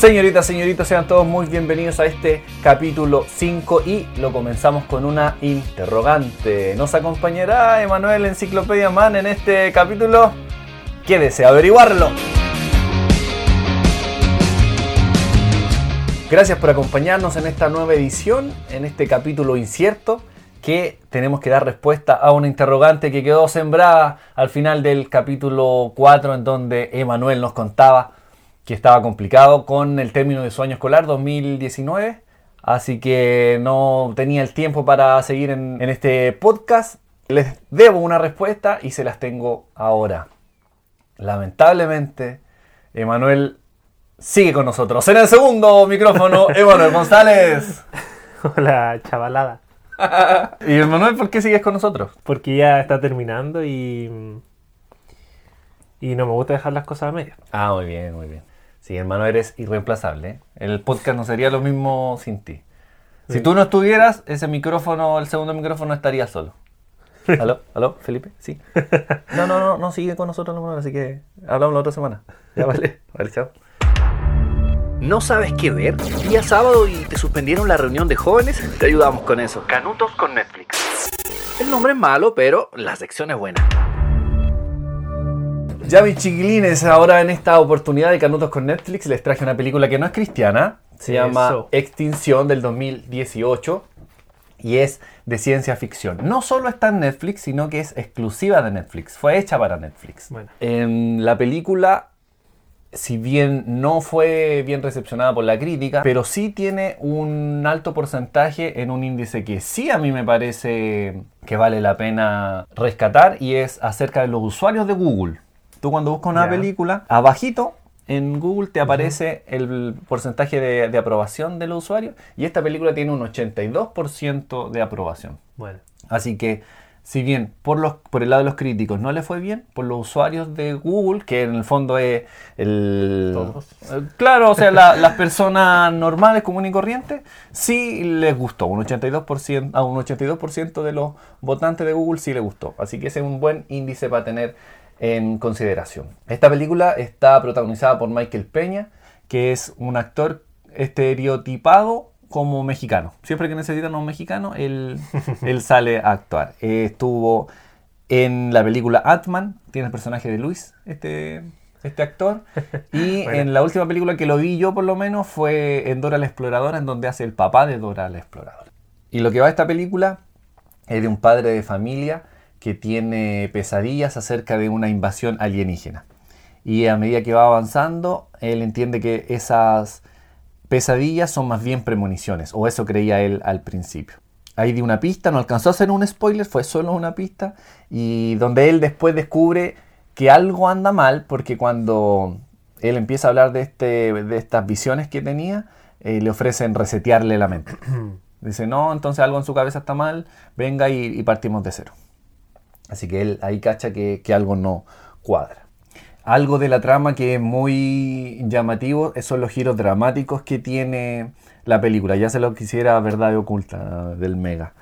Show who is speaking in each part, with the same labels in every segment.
Speaker 1: Señoritas, señoritos, sean todos muy bienvenidos a este capítulo 5 y lo comenzamos con una interrogante. ¿Nos acompañará Emanuel Enciclopedia Man en este capítulo? Quédese a averiguarlo. Gracias por acompañarnos en esta nueva edición, en este capítulo incierto, que tenemos que dar respuesta a una interrogante que quedó sembrada al final del capítulo 4, en donde Emanuel nos contaba que estaba complicado con el término de su año escolar 2019. Así que no tenía el tiempo para seguir en, este podcast. Les debo una respuesta y se las tengo ahora. Lamentablemente, Emanuel sigue con nosotros. En el segundo micrófono, Emanuel González.
Speaker 2: Hola, chavalada.
Speaker 1: ¿Y Emanuel por qué sigues con nosotros?
Speaker 2: Porque ya está terminando y. Y no me gusta dejar las cosas a media.
Speaker 1: Ah, muy bien, muy bien. Sí, hermano, eres irreemplazable. El podcast no sería lo mismo sin ti. Si tú no estuvieras, ese micrófono, el segundo micrófono, estaría solo. ¿Aló? ¿Aló? ¿Felipe? Sí. No, no, no, no sigue con nosotros, así que hablamos la otra semana. Ya vale. Vale, chao.
Speaker 3: ¿No sabes qué ver? Día sábado y te suspendieron la reunión de jóvenes. Te ayudamos con eso. Canutos con Netflix. El nombre es malo, pero la sección es buena.
Speaker 1: Ya mis chiquilines, ahora en esta oportunidad de Canutos con Netflix les traje una película que no es cristiana, se llama Extinción del 2018 y es de ciencia ficción. No solo está en Netflix, sino que es exclusiva de Netflix, fue hecha para Netflix. En la película, si bien no fue bien recepcionada por la crítica, pero sí tiene un alto porcentaje en un índice que sí a mí me parece que vale la pena rescatar y es acerca de los usuarios de Google. Tú cuando buscas una película, abajito en Google te aparece el porcentaje de, aprobación de los usuarios y esta película tiene un 82% de aprobación. Bueno. Así que, si bien por, los, por el lado de los críticos no le fue bien, por los usuarios de Google, que en el fondo es el... Todos. Eh, claro, o sea, las personas normales, comunes y corrientes, sí les gustó. Un 82%, a un 82% de los votantes de Google sí les gustó. Así que ese es un buen índice para tener en consideración. Esta película está protagonizada por Michael Peña, que es un actor estereotipado como mexicano. Siempre que necesitan a un mexicano, él, él sale a actuar. estuvo en la película Atman, tiene el personaje de Luis, este, este actor. Y en la última película que lo vi yo por lo menos fue en Dora la Exploradora, en donde hace el papá de Dora la Exploradora. Y lo que va a esta película es de un padre de familia que tiene pesadillas acerca de una invasión alienígena. Y a medida que va avanzando, él entiende que esas pesadillas son más bien premoniciones, o eso creía él al principio. Ahí di una pista, no alcanzó a ser un spoiler, fue solo una pista, y donde él después descubre que algo anda mal, porque cuando él empieza a hablar de, este, de estas visiones que tenía, eh, le ofrecen resetearle la mente. Dice, no, entonces algo en su cabeza está mal, venga y partimos de cero. Así que él ahí cacha que, algo no cuadra. Algo de la trama que es muy llamativo son los giros dramáticos que tiene la película. Ya se lo quisiera verdad oculta del Mega.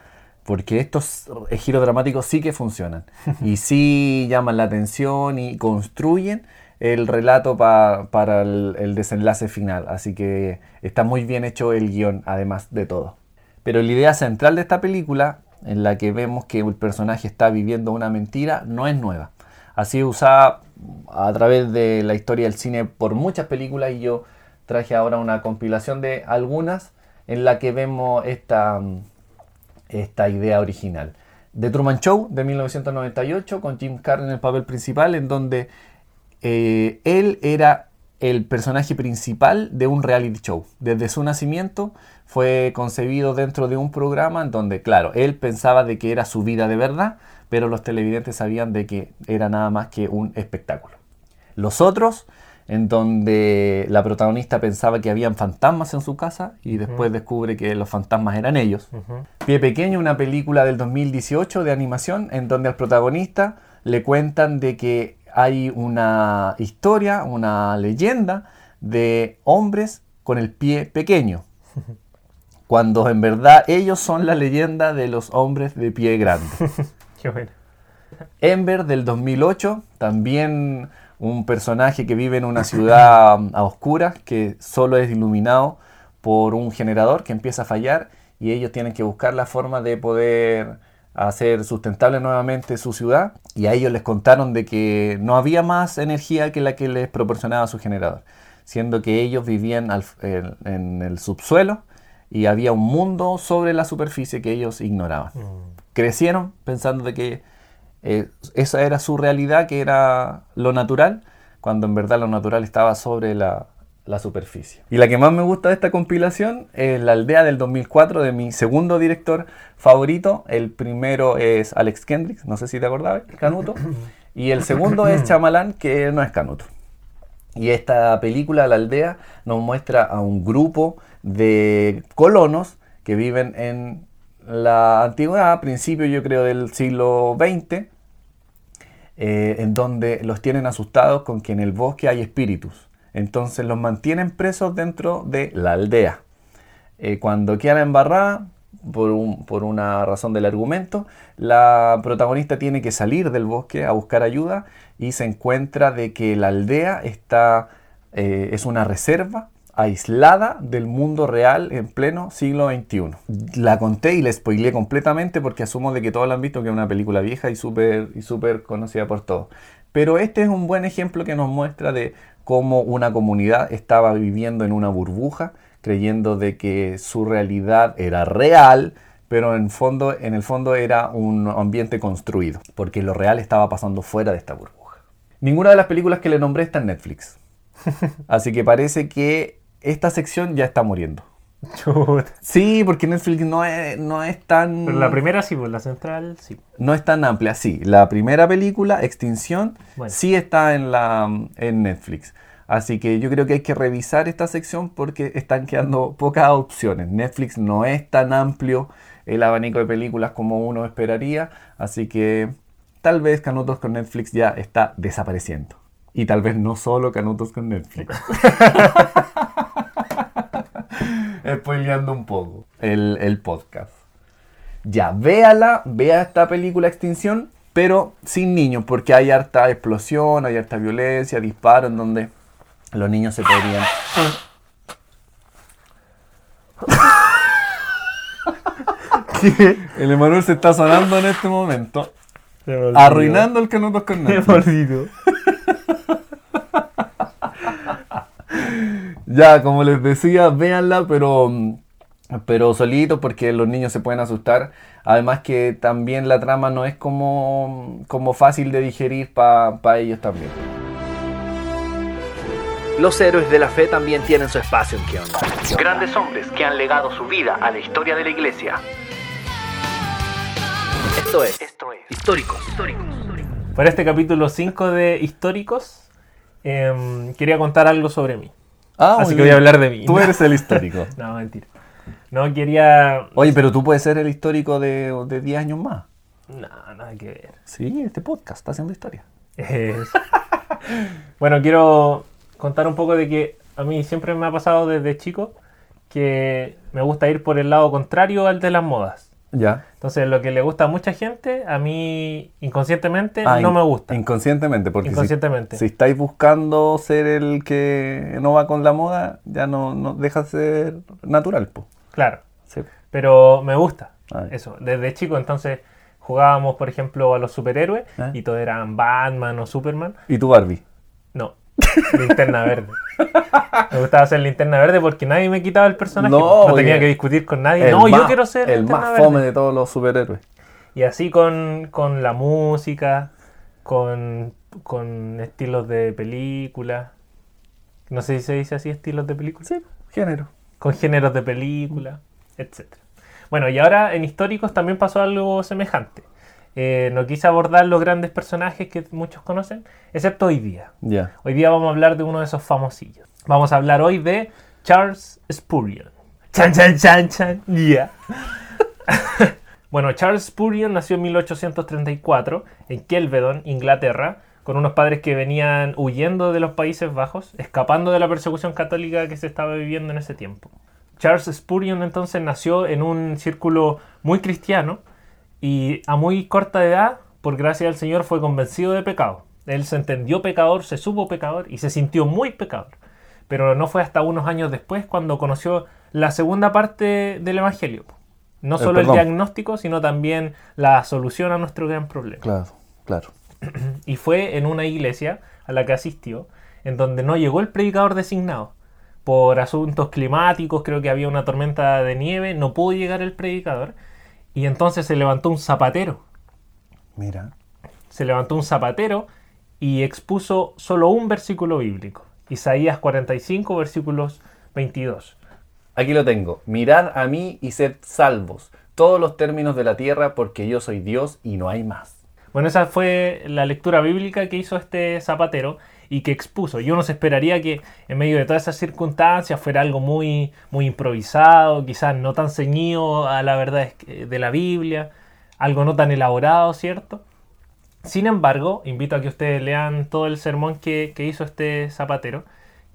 Speaker 1: Porque estos giros dramáticos sí que funcionan. y sí llaman la atención y construyen el relato para el, el, desenlace final. Así que está muy bien hecho el guion, además de todo. Pero la idea central de esta película en la que vemos que el personaje está viviendo una mentira, no es nueva. Ha sido usada a través de la historia del cine por muchas películas y yo traje ahora una compilación de algunas en la que vemos esta, esta idea original. The Truman Show de 1998 con Jim Carrey en el papel principal en donde eh, él era el personaje principal de un reality show. Desde su nacimiento fue concebido dentro de un programa en donde, claro, él pensaba de que era su vida de verdad, pero los televidentes sabían de que era nada más que un espectáculo. Los otros, en donde la protagonista pensaba que habían fantasmas en su casa y después descubre que los fantasmas eran ellos. Pie Pequeño, una película del 2018 de animación en donde al protagonista le cuentan de que hay una historia, una leyenda de hombres con el pie pequeño. Cuando en verdad ellos son la leyenda de los hombres de pie grande. Qué bueno. Ember del 2008, también un personaje que vive en una ciudad a oscuras, que solo es iluminado por un generador que empieza a fallar y ellos tienen que buscar la forma de poder hacer sustentable nuevamente su ciudad y a ellos les contaron de que no había más energía que la que les proporcionaba su generador, siendo que ellos vivían en, el subsuelo y había un mundo sobre la superficie que ellos ignoraban. Mm. Crecieron pensando de que eh, esa era su realidad, que era lo natural, cuando en verdad lo natural estaba sobre la, la superficie. Y la que más me gusta de esta compilación es La aldea del 2004 de mi segundo director favorito. El primero es Alex Kendrick, no sé si te acordabas, Canuto. Y el segundo es Chamalán, que no es Canuto. Y esta película, La aldea, nos muestra a un grupo de colonos que viven en la antigüedad, a principios yo creo del siglo XX, eh, en donde los tienen asustados con que en el bosque hay espíritus. Entonces los mantienen presos dentro de la aldea. Eh, cuando quedan embarrada, por, por una razón del argumento, la protagonista tiene que salir del bosque a buscar ayuda y se encuentra de que la aldea está, eh, es una reserva aislada del mundo real en pleno siglo XXI. La conté y la spoileé completamente porque asumo de que todos la han visto que es una película vieja y súper y super conocida por todos. Pero este es un buen ejemplo que nos muestra de cómo una comunidad estaba viviendo en una burbuja, creyendo de que su realidad era real, pero en, fondo, en el fondo era un ambiente construido, porque lo real estaba pasando fuera de esta burbuja. Ninguna de las películas que le nombré está en Netflix. Así que parece que esta sección ya está muriendo. Sí, porque Netflix no es, no es tan...
Speaker 2: Pero la primera sí, pues la central sí.
Speaker 1: No es tan amplia, sí. La primera película, Extinción, sí está en, la, en Netflix. Así que yo creo que hay que revisar esta sección porque están quedando pocas opciones. Netflix no es tan amplio el abanico de películas como uno esperaría. Así que tal vez Canutos con Netflix ya está desapareciendo. Y tal vez no solo Canutos con Netflix. spoileando un poco el, podcast. Ya, véala, vea esta película Extinción, pero sin niños, porque hay harta explosión, hay harta violencia, disparos, en donde los niños se podrían... El Emanuel se está sonando en este momento. Arruinando el canuto con Netflix. Ya, como les decía, véanla, pero, pero solito porque los niños se pueden asustar. Además que también la trama no es como, como fácil de digerir para ellos también.
Speaker 3: Los héroes de la fe también tienen su espacio en ¿Qué onda? Grandes hombres que han legado su vida a la historia de la iglesia. Esto es, esto es Históricos. Históricos.
Speaker 2: Para este capítulo 5 de Históricos, em, quería contar algo sobre mí. Ah, Así que voy a hablar de mí.
Speaker 1: Tú eres el histórico.
Speaker 2: no, mentira. No quería.
Speaker 1: Oye, pero tú puedes ser el histórico de, de 10 años más.
Speaker 2: No, nada que ver.
Speaker 1: Sí, este podcast está haciendo historia.
Speaker 2: bueno, quiero contar un poco de que a mí siempre me ha pasado desde chico que me gusta ir por el lado contrario al de las modas.
Speaker 1: Ya.
Speaker 2: Entonces, lo que le gusta a mucha gente, a mí inconscientemente ah, no me gusta.
Speaker 1: Inconscientemente, porque
Speaker 2: inconscientemente.
Speaker 1: Si, estáis buscando ser el que no va con la moda, ya no, no deja de ser natural. pues
Speaker 2: Claro. Sí. Pero me gusta ah, eso. Desde chico, entonces jugábamos, por ejemplo, a los superhéroes ah. y todos eran Batman o Superman.
Speaker 1: ¿Y tu Barbie?
Speaker 2: Linterna verde. Me gustaba ser linterna verde porque nadie me quitaba el personaje. No, tenía que discutir con nadie. No, yo quiero ser
Speaker 1: el más fome de todos los superhéroes.
Speaker 2: Y así con, la música, con, estilos de película. No sé si se dice así, estilos de película.
Speaker 1: Sí, género.
Speaker 2: Con géneros de película, etc. Bueno, y ahora en históricos también pasó algo semejante. Eh, no quise abordar los grandes personajes que muchos conocen, excepto hoy día. Hoy día vamos a hablar de uno de esos famosillos. Vamos a hablar hoy de Charles Spurgeon. Chan, chan, chan, chan. Yeah. bueno, Charles Spurgeon nació en 1834 en Kelvedon, Inglaterra, con unos padres que venían huyendo de los Países Bajos, escapando de la persecución católica que se estaba viviendo en ese tiempo. Charles Spurgeon entonces nació en un círculo muy cristiano, y a muy corta edad, por gracia del Señor, fue convencido de pecado. Él se entendió pecador, se supo pecador y se sintió muy pecador. Pero no fue hasta unos años después cuando conoció la segunda parte del Evangelio. No solo el, diagnóstico, sino también la solución a nuestro gran problema.
Speaker 1: Claro, claro.
Speaker 2: Y fue en una iglesia a la que asistió, en donde no llegó el predicador designado. Por asuntos climáticos, creo que había una tormenta de nieve, no pudo llegar el predicador. Y entonces se levantó un zapatero.
Speaker 1: Mira.
Speaker 2: Se levantó un zapatero y expuso solo un versículo bíblico. Isaías 45, versículos 22.
Speaker 1: Aquí lo tengo. Mirad a mí y sed salvos, todos los términos de la tierra, porque yo soy Dios y no hay más.
Speaker 2: Bueno, esa fue la lectura bíblica que hizo este zapatero y que expuso. Yo no se esperaría que en medio de todas esas circunstancias fuera algo muy, muy improvisado, quizás no tan ceñido a la verdad de la Biblia, algo no tan elaborado, ¿cierto? Sin embargo, invito a que ustedes lean todo el sermón que, que hizo este zapatero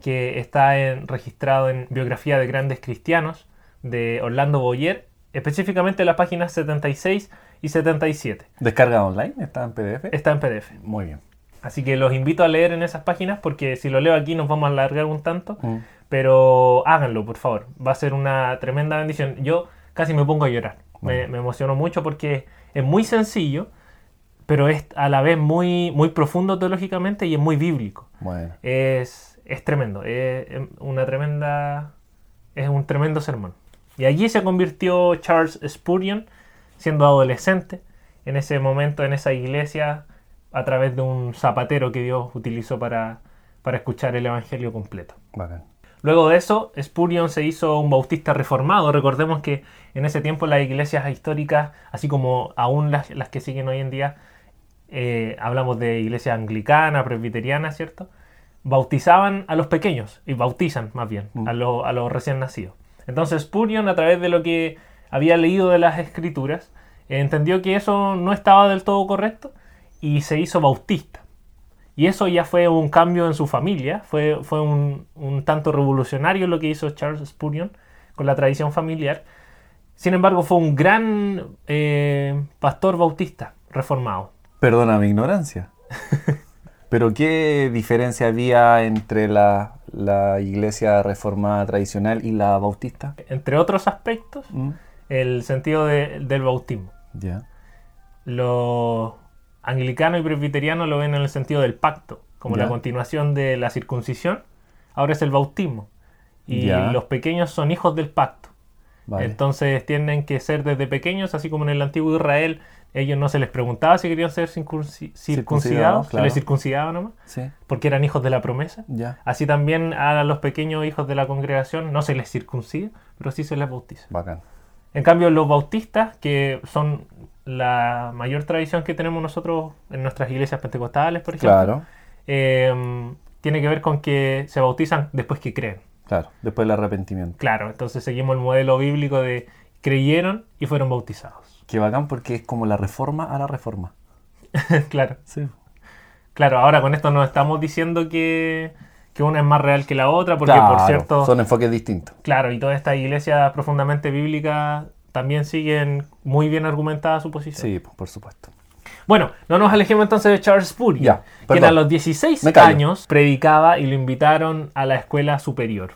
Speaker 2: que está registrado en Biografía de Grandes Cristianos de Orlando Boyer, específicamente en las páginas 76 y 77.
Speaker 1: ¿Descarga online? ¿Está en PDF?
Speaker 2: Está en PDF.
Speaker 1: Muy bien.
Speaker 2: Así que los invito a leer en esas páginas porque si lo leo aquí nos vamos a alargar un tanto, mm. pero háganlo, por favor. Va a ser una tremenda bendición. Yo casi me pongo a llorar. Me, me, emociono mucho porque es muy sencillo, pero es a la vez muy, muy profundo teológicamente y es muy bíblico.
Speaker 1: Bueno.
Speaker 2: Es es tremendo, es una tremenda, es un tremendo sermón. Y allí se convirtió Charles Spurgeon, siendo adolescente, en ese momento, en esa iglesia, a través de un zapatero que Dios utilizó para, para escuchar el Evangelio completo. Luego de eso, Spurgeon se hizo un bautista reformado. Recordemos que en ese tiempo las iglesias históricas, así como aún las, las que siguen hoy en día, eh, hablamos de iglesia anglicana, presbiteriana, ¿cierto? bautizaban a los pequeños, y bautizan más bien, mm. a, los recién nacidos. Entonces Spurion, a través de lo que había leído de las escrituras, entendió que eso no estaba del todo correcto y se hizo bautista. Y eso ya fue un cambio en su familia, fue, fue un, tanto revolucionario lo que hizo Charles Spurion con la tradición familiar. Sin embargo, fue un gran eh, pastor bautista reformado.
Speaker 1: Perdona mi ignorancia. Pero ¿qué diferencia había entre la, iglesia reformada tradicional y la bautista?
Speaker 2: Entre otros aspectos, mm. el sentido del bautismo.
Speaker 1: Ya.
Speaker 2: Los anglicanos y presbiterianos lo ven en el sentido del pacto, como la continuación de la circuncisión. Ahora es el bautismo. Y los pequeños son hijos del pacto. Entonces tienen que ser desde pequeños, así como en el antiguo Israel ellos no se les preguntaba si querían ser circuncidados, se les circuncidaba nomás, porque eran hijos de la promesa. Así también a los pequeños hijos de la congregación no se les circuncida, pero sí se les bautiza. En cambio, los bautistas, que son la mayor tradición que tenemos nosotros en nuestras iglesias pentecostales, por ejemplo, em, tiene que ver con que se bautizan después que creen.
Speaker 1: Claro, después del arrepentimiento.
Speaker 2: Claro, entonces seguimos el modelo bíblico de creyeron y fueron bautizados.
Speaker 1: Qué bacán porque es como la reforma a la reforma.
Speaker 2: claro.
Speaker 1: Sí.
Speaker 2: Claro, ahora con esto no estamos diciendo que, una es más real que la otra, porque por cierto...
Speaker 1: Son enfoques distintos.
Speaker 2: Claro, y todas estas iglesias profundamente bíblicas también siguen muy bien argumentada su posición.
Speaker 1: Sí, por supuesto.
Speaker 2: Bueno, no nos alejemos entonces de Charles Spurgeon, quien a los 16 años predicaba y lo invitaron a la escuela superior.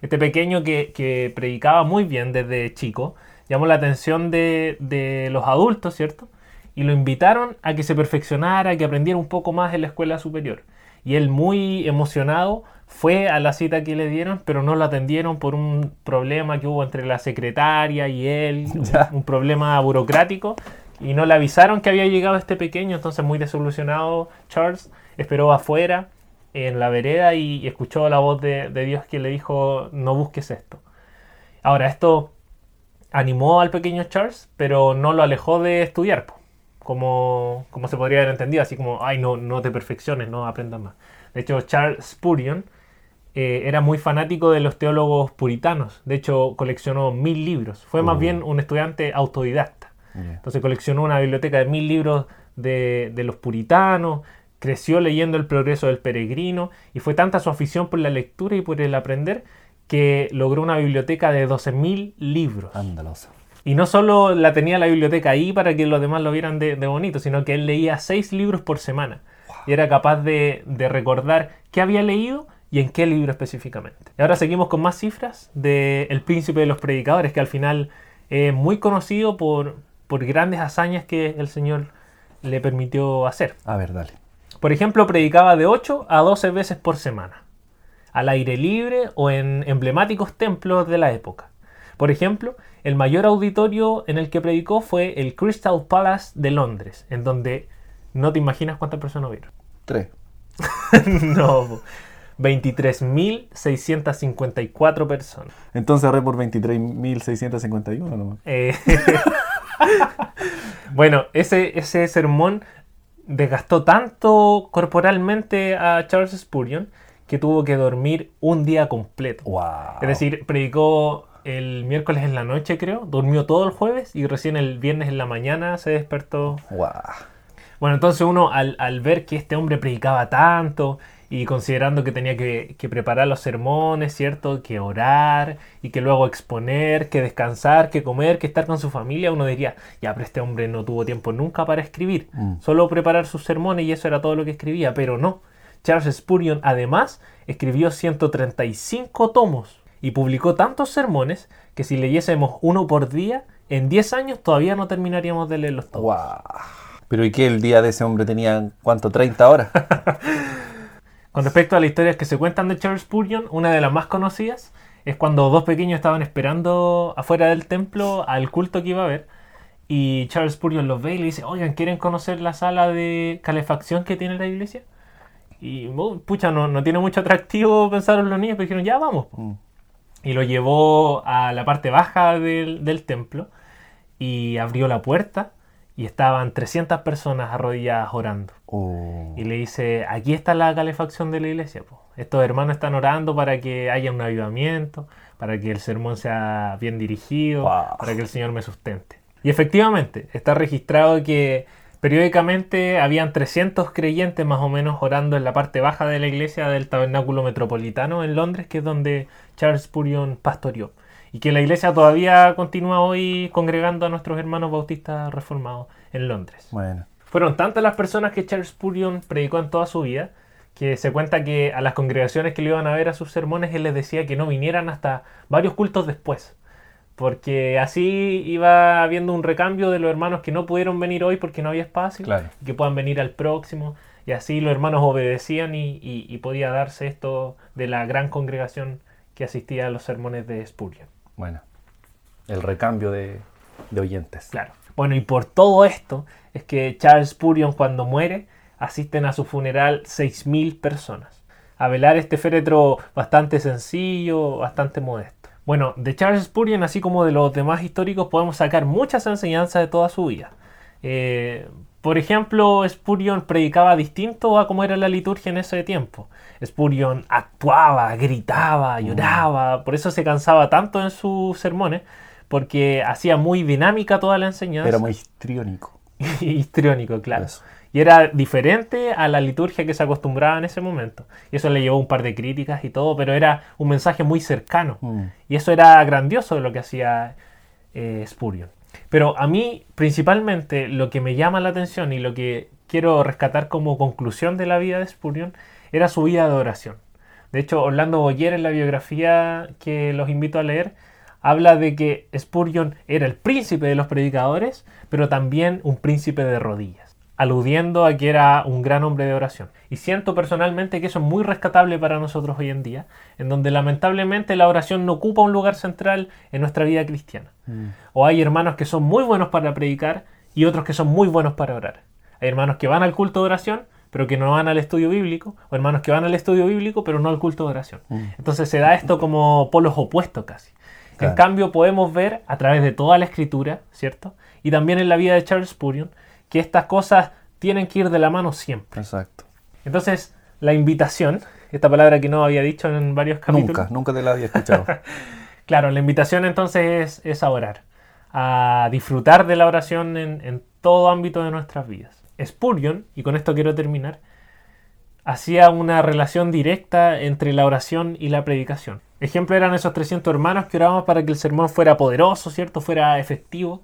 Speaker 2: Este pequeño que, que predicaba muy bien desde chico, llamó la atención de, los adultos, ¿cierto? Y lo invitaron a que se perfeccionara, a que aprendiera un poco más en la escuela superior. Y él muy emocionado fue a la cita que le dieron, pero no lo atendieron por un problema que hubo entre la secretaria y él, un, problema burocrático, y no le avisaron que había llegado este pequeño, entonces muy desilusionado Charles esperó afuera en la vereda y, escuchó la voz de, de Dios que le dijo, no busques esto. Ahora, esto animó al pequeño Charles, pero no lo alejó de estudiar, como, como se podría haber entendido, así como, ay, no, no te perfecciones, no aprendas más. De hecho, Charles Spurgeon eh, era muy fanático de los teólogos puritanos, de hecho, coleccionó mil libros, fue más uh. bien un estudiante autodidacta. Entonces coleccionó una biblioteca de mil libros de, de los puritanos, creció leyendo El progreso del peregrino y fue tanta su afición por la lectura y por el aprender que logró una biblioteca de 12.000 libros.
Speaker 1: Andaloso.
Speaker 2: Y no solo la tenía la biblioteca ahí para que los demás lo vieran de, bonito, sino que él leía seis libros por semana. y era capaz de, recordar qué había leído y en qué libro específicamente. Y ahora seguimos con más cifras de El Príncipe de los Predicadores, que al final es muy conocido por, por grandes hazañas que el Señor le permitió hacer.
Speaker 1: A ver, dale.
Speaker 2: Por ejemplo, predicaba de 8 a 12 veces por semana, al aire libre o en emblemáticos templos de la época. Por ejemplo, el mayor auditorio en el que predicó fue el Crystal Palace de Londres, en donde no te imaginas cuántas personas vieron.
Speaker 1: Tres.
Speaker 2: no, 23.654 personas.
Speaker 1: Entonces ahorré por 23.651 nomás.
Speaker 2: Eh, bueno, ese, ese sermón desgastó tanto corporalmente a Charles Spurgeon que tuvo que dormir un día completo. Es decir, predicó el miércoles en la noche, creo, durmió todo el jueves y recién el viernes en la mañana se despertó. Bueno, entonces uno al, al ver que este hombre predicaba tanto y considerando que tenía que, preparar los sermones, ¿cierto? Que orar y que luego exponer, que descansar, que comer, que estar con su familia, uno diría, ya, pero este hombre no tuvo tiempo nunca para escribir, mm. solo preparar sus sermones y eso era todo lo que escribía, pero no. Charles Spurgeon además escribió 135 tomos y publicó tantos sermones que si leyésemos uno por día, en 10 años todavía no terminaríamos de leer los tomos.
Speaker 1: Pero ¿y qué el día de ese hombre tenía cuánto? ¿30 horas?
Speaker 2: Con respecto a las historias que se cuentan de Charles Spurgeon, una de las más conocidas es cuando dos pequeños estaban esperando afuera del templo al culto que iba a haber. Y Charles Spurgeon los ve y le dice, oigan, ¿quieren conocer la sala de calefacción que tiene la iglesia? Y pucha, no, no tiene mucho atractivo pensar en los niños, pero dijeron, ya vamos. Mm. Y lo llevó a la parte baja del, del templo y abrió la puerta y estaban 300 personas arrodilladas orando. Oh. Y le dice, aquí está la calefacción de la iglesia. Estos hermanos están orando para que haya un avivamiento, para que el sermón sea bien dirigido, para que el Señor me sustente. Y efectivamente, está registrado que periódicamente habían 300 creyentes más o menos orando en la parte baja de la iglesia del Tabernáculo Metropolitano en Londres, que es donde Charles Spurgeon pastoreó y que la iglesia todavía continúa hoy congregando a nuestros hermanos bautistas reformados en Londres.
Speaker 1: Bueno.
Speaker 2: Fueron tantas las personas que Charles Spurgeon predicó en toda su vida que se cuenta que a las congregaciones que le iban a ver a sus sermones él les decía que no vinieran hasta varios cultos después. Porque así iba habiendo un recambio de los hermanos que no pudieron venir hoy porque no había espacio, y que puedan venir al próximo. Y así los hermanos obedecían y, y podía darse esto de la gran congregación que asistía a los sermones de Spurgeon.
Speaker 1: Bueno, el recambio de, oyentes.
Speaker 2: Claro. Bueno, y por todo esto es que Charles Spurgeon cuando muere asisten a su funeral 6.000 personas. A velar este féretro bastante sencillo, bastante modesto. Bueno, de Charles Spurgeon, así como de los demás históricos, podemos sacar muchas enseñanzas de toda su vida. Eh, por ejemplo, Spurgeon predicaba distinto a cómo era la liturgia en ese tiempo. Spurgeon actuaba, gritaba, mm. lloraba, por eso se cansaba tanto en sus sermones, porque hacía muy dinámica toda la enseñanza.
Speaker 1: Era muy histriónico.
Speaker 2: histriónico, claro. Y era diferente a la liturgia que se acostumbraba en ese momento. Y eso le llevó un par de críticas y todo, pero era un mensaje muy cercano. Mm. Y eso era grandioso lo que hacía eh, Spurgeon. Pero a mí, principalmente, lo que me llama la atención y lo que quiero rescatar como conclusión de la vida de Spurgeon era su vida de oración. De hecho, Orlando Boyer, en la biografía que los invito a leer, habla de que Spurgeon era el príncipe de los predicadores, pero también un príncipe de rodillas aludiendo a que era un gran hombre de oración. Y siento personalmente que eso es muy rescatable para nosotros hoy en día, en donde lamentablemente la oración no ocupa un lugar central en nuestra vida cristiana. Mm. O hay hermanos que son muy buenos para predicar y otros que son muy buenos para orar. Hay hermanos que van al culto de oración, pero que no van al estudio bíblico, o hermanos que van al estudio bíblico, pero no al culto de oración. Mm. Entonces se da esto como polos opuestos casi. En cambio podemos ver a través de toda la escritura, ¿cierto? Y también en la vida de Charles Spurgeon, que estas cosas tienen que ir de la mano siempre.
Speaker 1: Exacto.
Speaker 2: Entonces, la invitación, esta palabra que no había dicho en varios capítulos.
Speaker 1: Nunca, nunca te la había escuchado.
Speaker 2: claro, la invitación entonces es, a orar, a disfrutar de la oración en, en todo ámbito de nuestras vidas. Spurgeon, y con esto quiero terminar, hacía una relación directa entre la oración y la predicación. Ejemplo eran esos 300 hermanos que oraban para que el sermón fuera poderoso, ¿cierto? Fuera efectivo.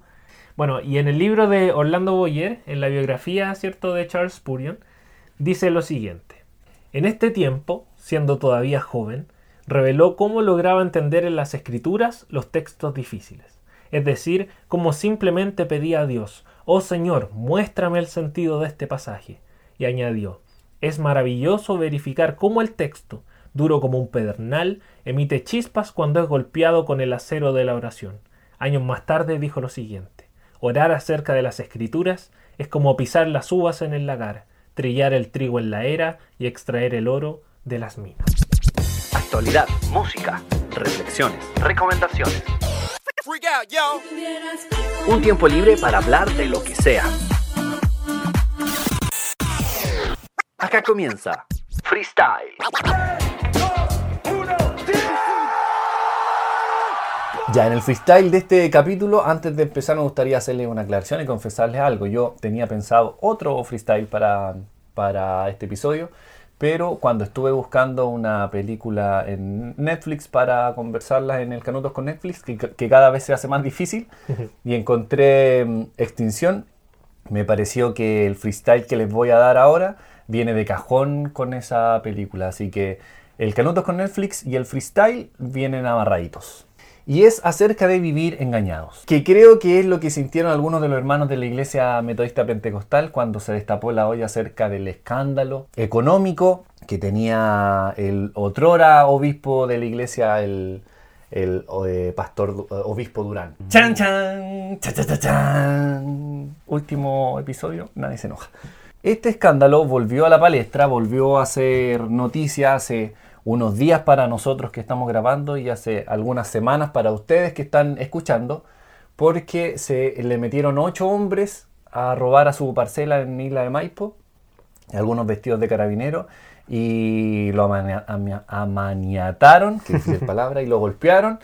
Speaker 2: Bueno, y en el libro de Orlando Boyer, en la biografía, ¿cierto?, de Charles Spurgeon, Dice lo siguiente. En este tiempo, siendo todavía joven, reveló cómo lograba entender en las escrituras los textos difíciles. Es decir, cómo simplemente pedía a Dios, oh Señor, muéstrame el sentido de este pasaje. Y añadió, es maravilloso verificar cómo el texto, duro como un pedernal, emite chispas cuando es golpeado con el acero de la oración. Años más tarde dijo lo siguiente, orar acerca de las escrituras es como pisar las uvas en el lagar, trillar el trigo en la era y extraer el oro de las minas.
Speaker 3: Actualidad, música, reflexiones, recomendaciones. Un tiempo libre para hablar de lo que sea. Acá comienza Freestyle.
Speaker 1: Ya, en el freestyle de este capítulo, antes de empezar me gustaría hacerle una aclaración y confesarles algo. Yo tenía pensado otro freestyle para, para este episodio, pero cuando estuve buscando una película en Netflix para conversarla en el Canutos con Netflix, que, cada vez se hace más difícil, y encontré mm, Extinción, me pareció que el freestyle que les voy a dar ahora viene de cajón con esa película. Así que el Canutos con Netflix y el freestyle vienen amarraditos y es acerca de vivir engañados, que creo que es lo que sintieron algunos de los hermanos de la iglesia metodista pentecostal cuando se destapó la olla acerca del escándalo económico que tenía el otrora obispo de la iglesia, el, el eh, pastor eh, obispo Durán. Chan, chan, chan, chan, Último episodio, nadie se enoja. Este escándalo volvió a la palestra, volvió a ser noticia hace unos días para nosotros que estamos grabando y hace algunas semanas para ustedes que están escuchando, porque se le metieron ocho hombres a robar a su parcela en Isla de Maipo, algunos vestidos de carabinero, y lo amaniataron, que es la palabra, y lo golpearon,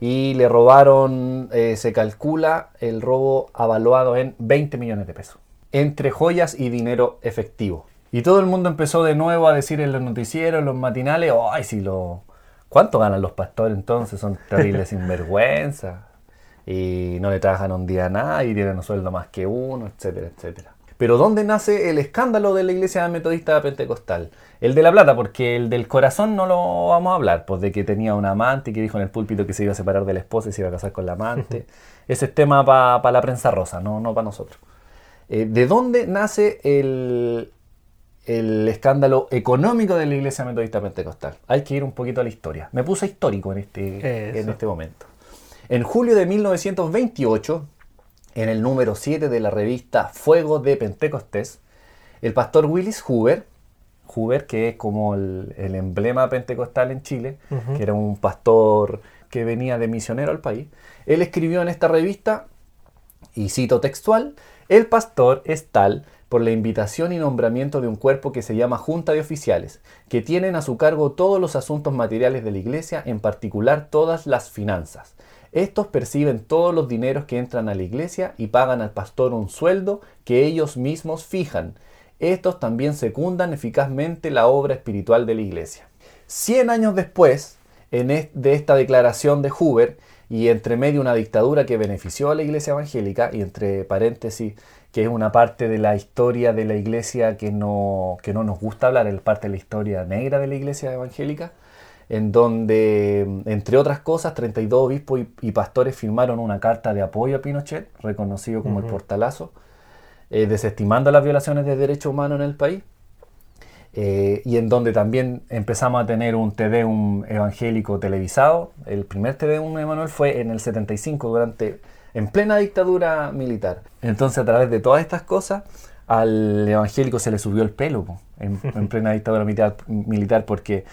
Speaker 1: y le robaron, eh, se calcula el robo avaluado en 20 millones de pesos, entre joyas y dinero efectivo. Y todo el mundo empezó de nuevo a decir en los noticieros, en los matinales, ay, si lo... ¿Cuánto ganan los pastores entonces? Son terribles sinvergüenza. Y no le trabajan un día a nada y tienen un sueldo más que uno, etcétera, etcétera. Pero ¿dónde nace el escándalo de la iglesia metodista pentecostal? El de la plata, porque el del corazón no lo vamos a hablar, pues de que tenía un amante y que dijo en el púlpito que se iba a separar de la esposa y se iba a casar con la amante. Ese es tema para la prensa rosa, no, no para nosotros. Eh, ¿De dónde nace el, el escándalo económico de la Iglesia Metodista Pentecostal. Hay que ir un poquito a la historia. Me puse histórico en este, en este momento. En julio de 1928, en el número 7 de la revista Fuego de Pentecostés, el pastor Willis Huber, Huber que es como el, emblema pentecostal en Chile, que era un pastor que venía de misionero al país, él escribió en esta revista, y cito textual, el pastor es tal por la invitación y nombramiento de un cuerpo que se llama Junta de Oficiales, que tienen a su cargo todos los asuntos materiales de la Iglesia, en particular todas las finanzas. Estos perciben todos los dineros que entran a la iglesia y pagan al pastor un sueldo que ellos mismos fijan. Estos también secundan eficazmente la obra espiritual de la iglesia. Cien años después de esta declaración de Huber, y entre medio una dictadura que benefició a la iglesia evangélica, y entre paréntesis que es una parte de la historia de la iglesia que no, que no nos gusta hablar, es parte de la historia negra de la iglesia evangélica, en donde, entre otras cosas, 32 obispos y, pastores firmaron una carta de apoyo a Pinochet, reconocido como el portalazo, eh, desestimando las violaciones de derechos humanos en el país. Eh, y en donde también empezamos a tener un Tedeum evangélico televisado. El primer Tedeum Emanuel fue en el 75, durante en plena dictadura militar. Entonces, a través de todas estas cosas, al evangélico se le subió el pelo en, plena dictadura militar, porque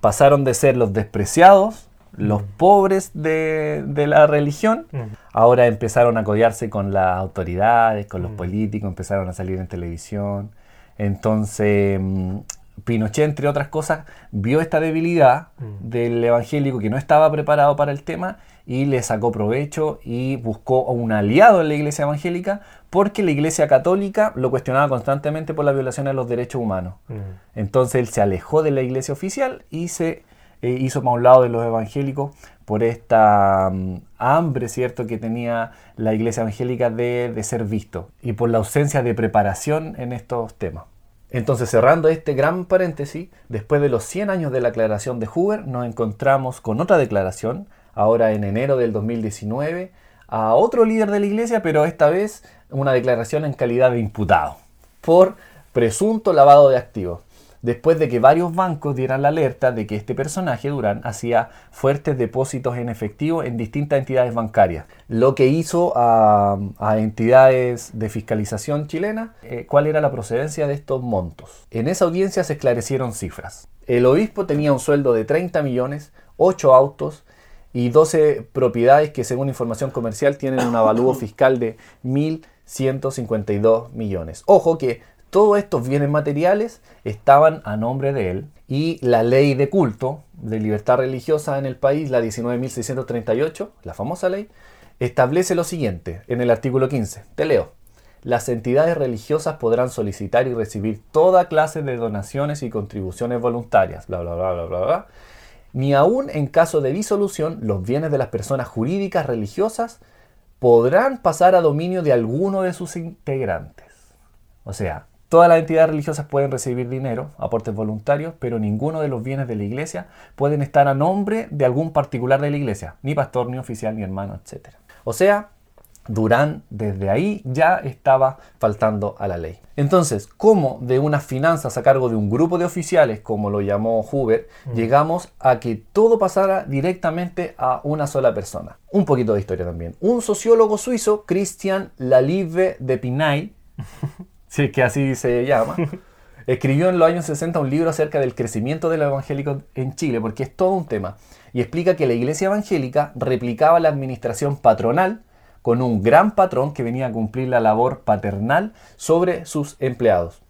Speaker 1: pasaron de ser los despreciados, los pobres de, la religión, ahora empezaron a codiarse con las autoridades, con los políticos, empezaron a salir en televisión. Entonces, mm, Pinochet, entre otras cosas, vio esta debilidad del evangélico que no estaba preparado para el tema y le sacó provecho y buscó un aliado en la iglesia evangélica porque la iglesia católica lo cuestionaba constantemente por la violación de los derechos humanos. Mm. Entonces él se alejó de la iglesia oficial y se eh, hizo para un lado de los evangélicos por esta mm, hambre, ¿cierto?, que tenía la iglesia evangélica de, de ser visto y por la ausencia de preparación en estos temas. Entonces, cerrando este gran paréntesis, después de los 100 años de la declaración de Hoover, nos encontramos con otra declaración, ahora en enero del 2019, a otro líder de la iglesia, pero esta vez una declaración en calidad de imputado por presunto lavado de activos después de que varios bancos dieran la alerta de que este personaje, Durán, hacía fuertes depósitos en efectivo en distintas entidades bancarias, lo que hizo a, entidades de fiscalización chilena eh, cuál era la procedencia de estos montos. En esa audiencia se esclarecieron cifras. El obispo tenía un sueldo de 30 millones, 8 autos, y 12 propiedades que según información comercial tienen un avalúo fiscal de 1.152 millones. Ojo que todos estos bienes materiales estaban a nombre de él y la ley de culto de libertad religiosa en el país, la 19.638, la famosa ley, establece lo siguiente en el artículo 15. Te leo. Las entidades religiosas podrán solicitar y recibir toda clase de donaciones y contribuciones voluntarias, bla, bla, bla, bla, bla, bla. Ni aún en caso de disolución, los bienes de las personas jurídicas religiosas podrán pasar a dominio de alguno de sus integrantes. O sea, Todas las entidades religiosas pueden recibir dinero, aportes voluntarios, pero ninguno de los bienes de la iglesia pueden estar a nombre de algún particular de la iglesia, ni pastor, ni oficial, ni hermano, etc. O sea, Durán desde ahí ya estaba faltando a la ley. Entonces, ¿cómo de unas finanzas a cargo de un grupo de oficiales, como lo llamó Huber, mm. llegamos a que todo pasara directamente a una sola persona? Un poquito de historia también. Un sociólogo suizo, Christian Lalive de Pinay, si es que así se llama, escribió en los años 60 un libro acerca del crecimiento de los evangélicos en Chile, porque es todo un tema, y explica que la iglesia evangélica replicaba la administración patronal con un gran patrón que venía a cumplir la labor paternal sobre sus empleados.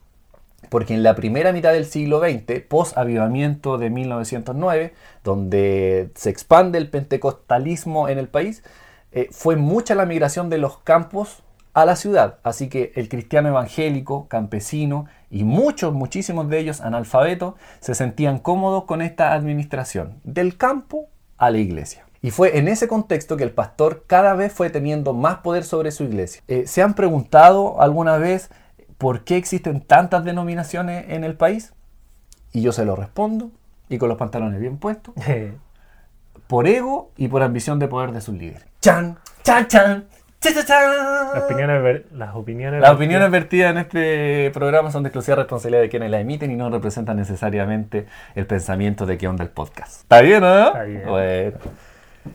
Speaker 1: Porque en la primera mitad del siglo XX, post-avivamiento de 1909, donde se expande el pentecostalismo en el país, eh, fue mucha la migración de los campos a la ciudad. Así que el cristiano evangélico, campesino y muchos, muchísimos de ellos analfabetos se sentían cómodos con esta administración, del campo a la iglesia. Y fue en ese contexto que el pastor cada vez fue teniendo más poder sobre su iglesia. Eh, ¿Se han preguntado alguna vez por qué existen tantas denominaciones en el país? Y yo se lo respondo, y con los pantalones bien puestos. por ego y por ambición de poder de sus líderes. ¡Chan! ¡Chan, chan!
Speaker 2: Las opiniones, las opiniones,
Speaker 1: las opiniones vertidas en este programa son de exclusiva responsabilidad de quienes la emiten y no representan necesariamente el pensamiento de qué onda el podcast. ¿Está bien, no? Está bien. Bueno.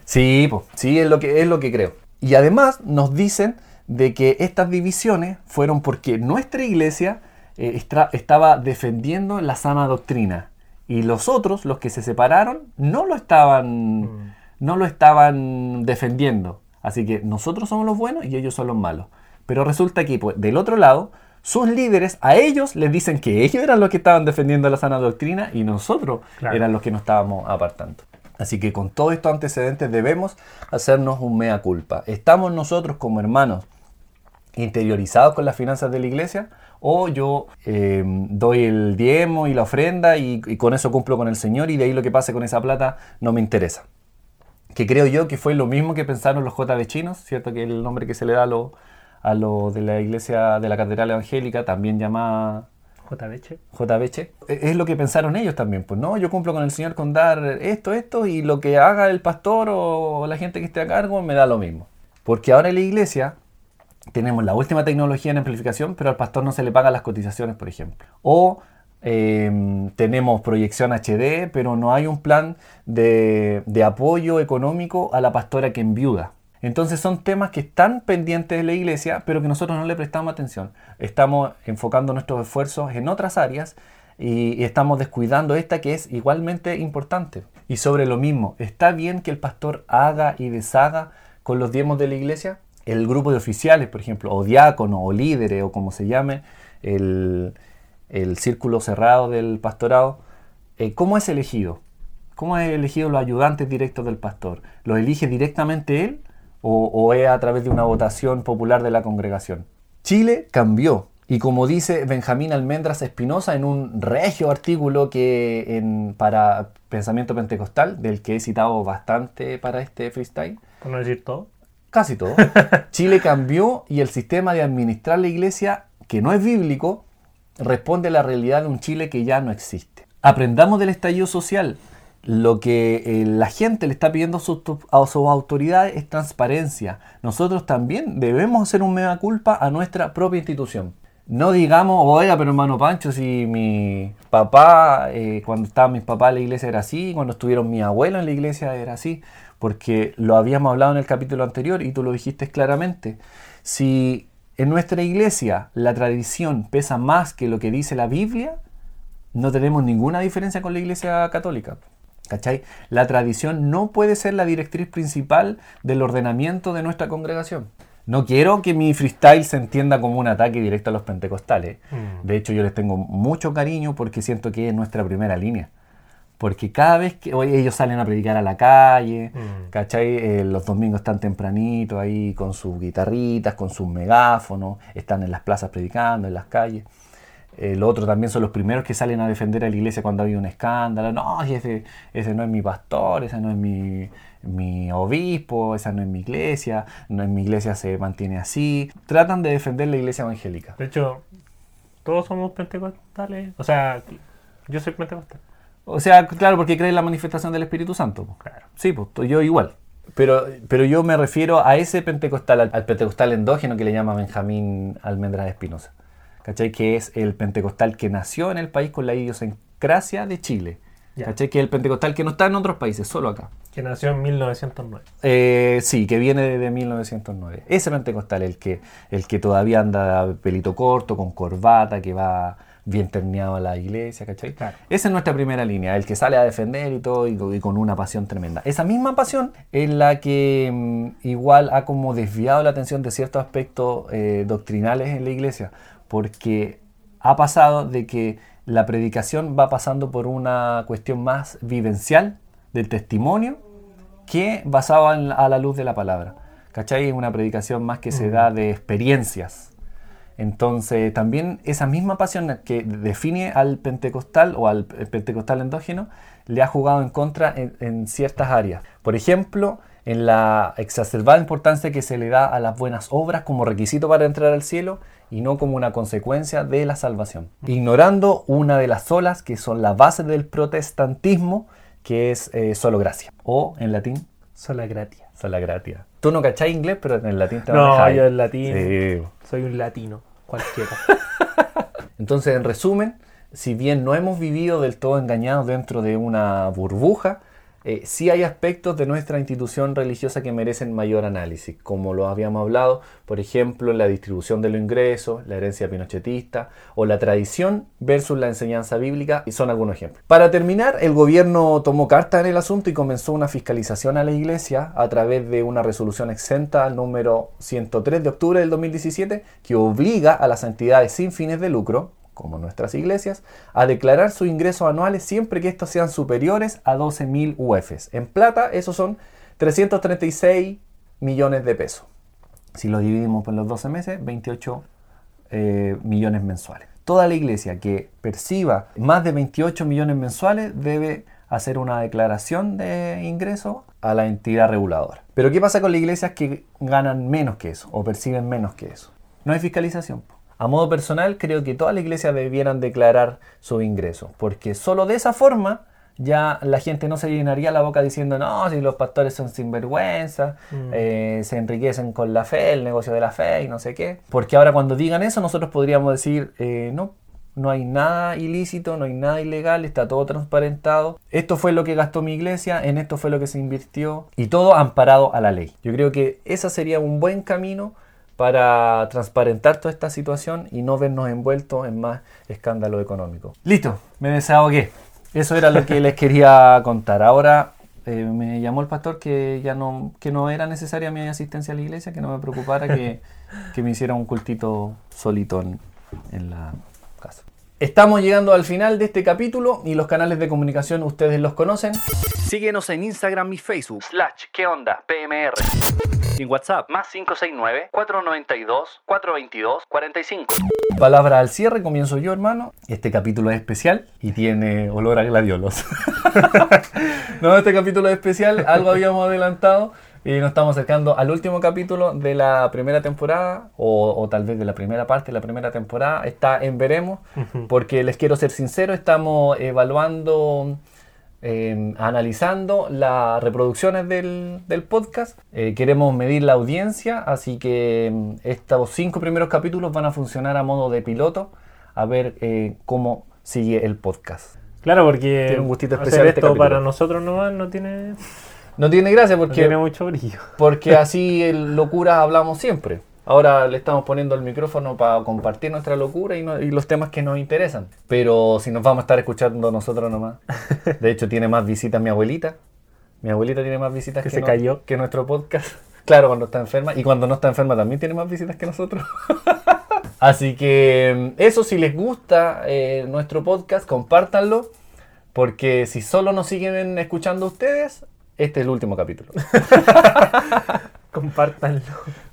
Speaker 1: Sí, sí, es lo, que, es lo que creo. Y además nos dicen de que estas divisiones fueron porque nuestra iglesia eh, estaba defendiendo la sana doctrina y los otros, los que se separaron, no lo estaban, mm. no lo estaban defendiendo. Así que nosotros somos los buenos y ellos son los malos. Pero resulta que pues, del otro lado, sus líderes a ellos les dicen que ellos eran los que estaban defendiendo la sana doctrina y nosotros eran los que nos estábamos apartando. Así que con todos estos antecedentes debemos hacernos un mea culpa. ¿Estamos nosotros como hermanos interiorizados con las finanzas de la iglesia? ¿O yo em, doy el diezmo y la ofrenda y con eso cumplo con el Señor y de ahí lo que pase con esa plata no me interesa? Que creo yo que fue lo mismo que pensaron los JB chinos, ¿cierto? Que el nombre que se le da a lo, a lo de la iglesia de la catedral evangélica, también llamada
Speaker 2: JBC.
Speaker 1: JBC. E, es lo que pensaron ellos también, pues no, yo cumplo con el Señor con dar esto, esto, y lo que haga el pastor o la gente que esté a cargo me da lo mismo. Porque ahora en la iglesia tenemos la última tecnología en amplificación, pero al pastor no se le pagan las cotizaciones, por ejemplo. O Em, tenemos proyección HD, pero no hay un plan de, apoyo económico a la pastora que enviuda. Entonces son temas que están pendientes de la iglesia, pero que nosotros no le prestamos atención. Estamos enfocando nuestros esfuerzos en otras áreas y, estamos descuidando esta que es igualmente importante. Y sobre lo mismo, ¿está bien que el pastor haga y deshaga con los diezmos de la iglesia? El grupo de oficiales, por ejemplo, o diácono, o líderes, o como se llame, el, el círculo cerrado del pastorado, eh, ¿cómo es elegido? ¿Cómo es elegido los ayudantes directos del pastor? ¿Lo elige directamente él o, es a través de una votación popular de la congregación? Chile cambió y como dice Benjamín Almendras Espinosa en un regio artículo que en, para Pensamiento Pentecostal, del que he citado bastante para este freestyle.
Speaker 2: ¿Por no decir todo?
Speaker 1: Casi todo. Chile cambió y el sistema de administrar la iglesia, que no es bíblico, responde a la realidad de un Chile que ya no existe. Aprendamos del estallido social. Lo que eh, la gente le está pidiendo a sus, autoridades es transparencia. Nosotros también debemos hacer un mea culpa a nuestra propia institución. No digamos, oiga, pero hermano Pancho, si mi papá, eh, cuando estaba mi papá en la iglesia era así, cuando estuvieron mi abuelo en la iglesia era así, porque lo habíamos hablado en el capítulo anterior y tú lo dijiste claramente. Si en nuestra iglesia la tradición pesa más que lo que dice la Biblia, no tenemos ninguna diferencia con la iglesia católica. ¿Cachai? La tradición no puede ser la directriz principal del ordenamiento de nuestra congregación. No quiero que mi freestyle se entienda como un ataque directo a los pentecostales. Mm. De hecho, yo les tengo mucho cariño porque siento que es nuestra primera línea. Porque cada vez que hoy ellos salen a predicar a la calle, mm. ¿cachai? Eh, los domingos están tempranito ahí con sus guitarritas, con sus megáfonos, están en las plazas predicando, en las calles. El otro también son los primeros que salen a defender a la iglesia cuando ha habido un escándalo. No, ese, ese no es mi pastor, ese no es mi, mi obispo, esa no es mi iglesia, no en mi iglesia se mantiene así. Tratan de defender la iglesia evangélica.
Speaker 2: De hecho, todos somos pentecostales. O sea, yo soy pentecostal.
Speaker 1: O sea, claro, porque creen la manifestación del Espíritu Santo. Claro. Sí, pues yo igual. Pero, pero yo me refiero a ese pentecostal, al, pentecostal endógeno que le llama Benjamín Almendra Espinosa. ¿Cachai? Que es el pentecostal que nació en el país con la idiosincrasia de Chile. ¿Cachai? Que es el pentecostal que no está en otros países, solo acá.
Speaker 2: Que nació en 1909.
Speaker 1: Eh, sí, que viene de, 1909. Ese pentecostal, el que, el que todavía anda pelito corto, con corbata, que va bien terneado a la iglesia, ¿cachai? Esa es nuestra primera línea, el que sale a defender y todo y, con una pasión tremenda. Esa misma pasión es la que mm, igual ha como desviado la atención de ciertos aspectos eh, doctrinales en la iglesia, porque ha pasado de que la predicación va pasando por una cuestión más vivencial del testimonio que basado a la luz de la palabra. ¿Cachai? Es una predicación más que se da de experiencias entonces, también esa misma pasión que define al pentecostal o al pentecostal endógeno le ha jugado en contra en, ciertas áreas. Por ejemplo, en la exacerbada importancia que se le da a las buenas obras como requisito para entrar al cielo y no como una consecuencia de la salvación. Ignorando una de las olas que son la base del protestantismo, que es eh, solo gracia, o en latín,
Speaker 2: sola gratia.
Speaker 1: Sola gratia. Tú no cachás inglés, pero en el latín te
Speaker 2: No, yo en latín soy un latino, cualquiera.
Speaker 1: Entonces, en resumen, si bien no hemos vivido del todo engañados dentro de una burbuja, eh, sí hay aspectos de nuestra institución religiosa que merecen mayor análisis, como lo habíamos hablado, por ejemplo, la distribución de los ingresos, la herencia pinochetista o la tradición versus la enseñanza bíblica, y son algunos ejemplos. Para terminar, el gobierno tomó carta en el asunto y comenzó una fiscalización a la iglesia a través de una resolución exenta número 103 de octubre del 2017 que obliga a las entidades sin fines de lucro, como nuestras iglesias, a declarar sus ingresos anuales siempre que estos sean superiores a 12.000 UFs. En plata, esos son 336 millones de pesos. Si lo dividimos por los 12 meses, 28 eh, millones mensuales. Toda la iglesia que perciba más de 28 millones mensuales debe hacer una declaración de ingreso a la entidad reguladora. Pero ¿qué pasa con las iglesias que ganan menos que eso o perciben menos que eso? No hay fiscalización. A modo personal, creo que todas las iglesias debieran declarar su ingreso, porque solo de esa forma ya la gente no se llenaría la boca diciendo, no, si los pastores son sinvergüenza, mm. eh, se enriquecen con la fe, el negocio de la fe y no sé qué. Porque ahora cuando digan eso, nosotros podríamos decir, eh, no, no hay nada ilícito, no hay nada ilegal, está todo transparentado. Esto fue lo que gastó mi iglesia, en esto fue lo que se invirtió y todo amparado a la ley. Yo creo que ese sería un buen camino para transparentar toda esta situación y no vernos envueltos en más escándalo económico. Listo, me desahogué. Eso era lo que les quería contar. Ahora eh, me llamó el pastor que ya no, que no era necesaria mi asistencia a la iglesia, que no me preocupara, que, que me hiciera un cultito solito en, la casa. Estamos llegando al final de este capítulo y los canales de comunicación ustedes los conocen.
Speaker 3: Síguenos en Instagram y Facebook. Slash, ¿qué onda? PMR. En WhatsApp, más 569-492-422-45.
Speaker 1: Palabra al cierre, comienzo yo, hermano. Este capítulo es especial y tiene olor a gladiolos. no, este capítulo es especial, algo habíamos adelantado, Y nos estamos acercando al último capítulo de la primera temporada, o, tal vez de la primera parte de la primera temporada. Está en Veremos, porque les quiero ser sincero, estamos evaluando, em, analizando las reproducciones del, podcast. Eh, queremos medir la audiencia, así que em, estos cinco primeros capítulos van a funcionar a modo de piloto, a ver eh, cómo sigue el podcast.
Speaker 2: Claro, porque tiene un gustito especial hacer este esto para nosotros nomás no tiene
Speaker 1: no tiene gracia porque.
Speaker 2: tiene mucho brillo.
Speaker 1: Porque así en locura hablamos siempre. Ahora le estamos poniendo el micrófono para compartir nuestra locura y, los temas que nos interesan. Pero si nos vamos a estar escuchando nosotros nomás. De hecho, tiene más visitas mi abuelita. Mi abuelita tiene más visitas
Speaker 2: que, se cayó.
Speaker 1: que nuestro podcast. Claro, cuando está enferma. Y cuando no está enferma también tiene más visitas que nosotros. Así que eso, si les gusta eh, nuestro podcast, compártanlo. Porque si solo nos siguen escuchando ustedes, este es el último capítulo.
Speaker 2: Compártanlo.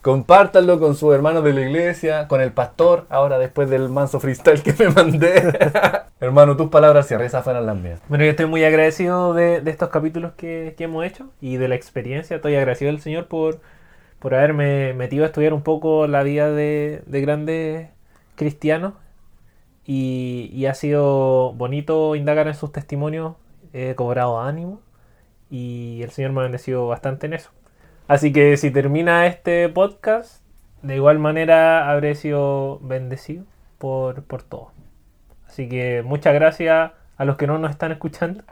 Speaker 1: Compártanlo con sus hermanos de la iglesia, con el pastor, ahora después del manso freestyle que me mandé. Hermano, tus palabras si esas fueran las mías.
Speaker 2: Bueno, yo estoy muy agradecido de, estos capítulos que, hemos hecho y de la experiencia. Estoy agradecido al Señor por, por haberme metido a estudiar un poco la vida de, grandes cristianos. Y, y ha sido bonito indagar en sus testimonios. He cobrado ánimo y el Señor me ha bendecido bastante en eso. Así que si termina este podcast, de igual manera habré sido bendecido por, por todo. Así que muchas gracias a los que no nos están escuchando,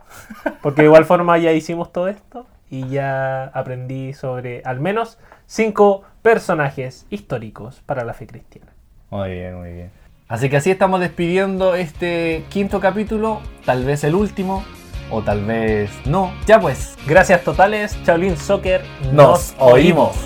Speaker 2: porque de igual forma ya hicimos todo esto y ya aprendí sobre al menos cinco personajes históricos para la fe cristiana.
Speaker 1: Muy bien, muy bien. Así que así estamos despidiendo este quinto capítulo, tal vez el último, o tal vez no. Ya pues,
Speaker 2: gracias totales, Shaolin Soccer.
Speaker 1: Nos, oímos.